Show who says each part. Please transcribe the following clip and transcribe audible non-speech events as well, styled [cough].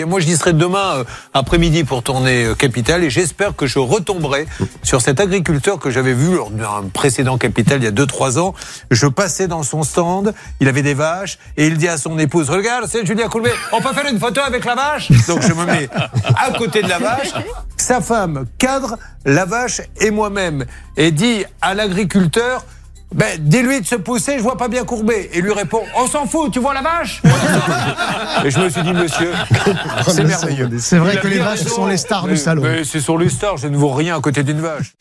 Speaker 1: Tiens, moi, j'y serai demain euh, après-midi pour tourner euh, Capital et j'espère que je retomberai sur cet agriculteur que j'avais vu lors d'un précédent Capital il y a 2-3 ans. Je passais dans son stand, il avait des vaches et il dit à son épouse Regarde, c'est Julien Courbet, on peut faire une photo avec la vache? Donc je me mets à côté de la vache. Sa femme cadre la vache et moi-même et dit à l'agriculteur ben, dis-lui de se pousser, je vois pas bien courbé. Et lui répond, on s'en fout, tu vois la vache [laughs] Et je me suis dit, monsieur, [laughs] c'est merveilleux.
Speaker 2: C'est vrai que les vaches
Speaker 1: raison.
Speaker 2: sont les stars du salon.
Speaker 1: Mais c'est sur les stars, je ne vaux rien à côté d'une vache.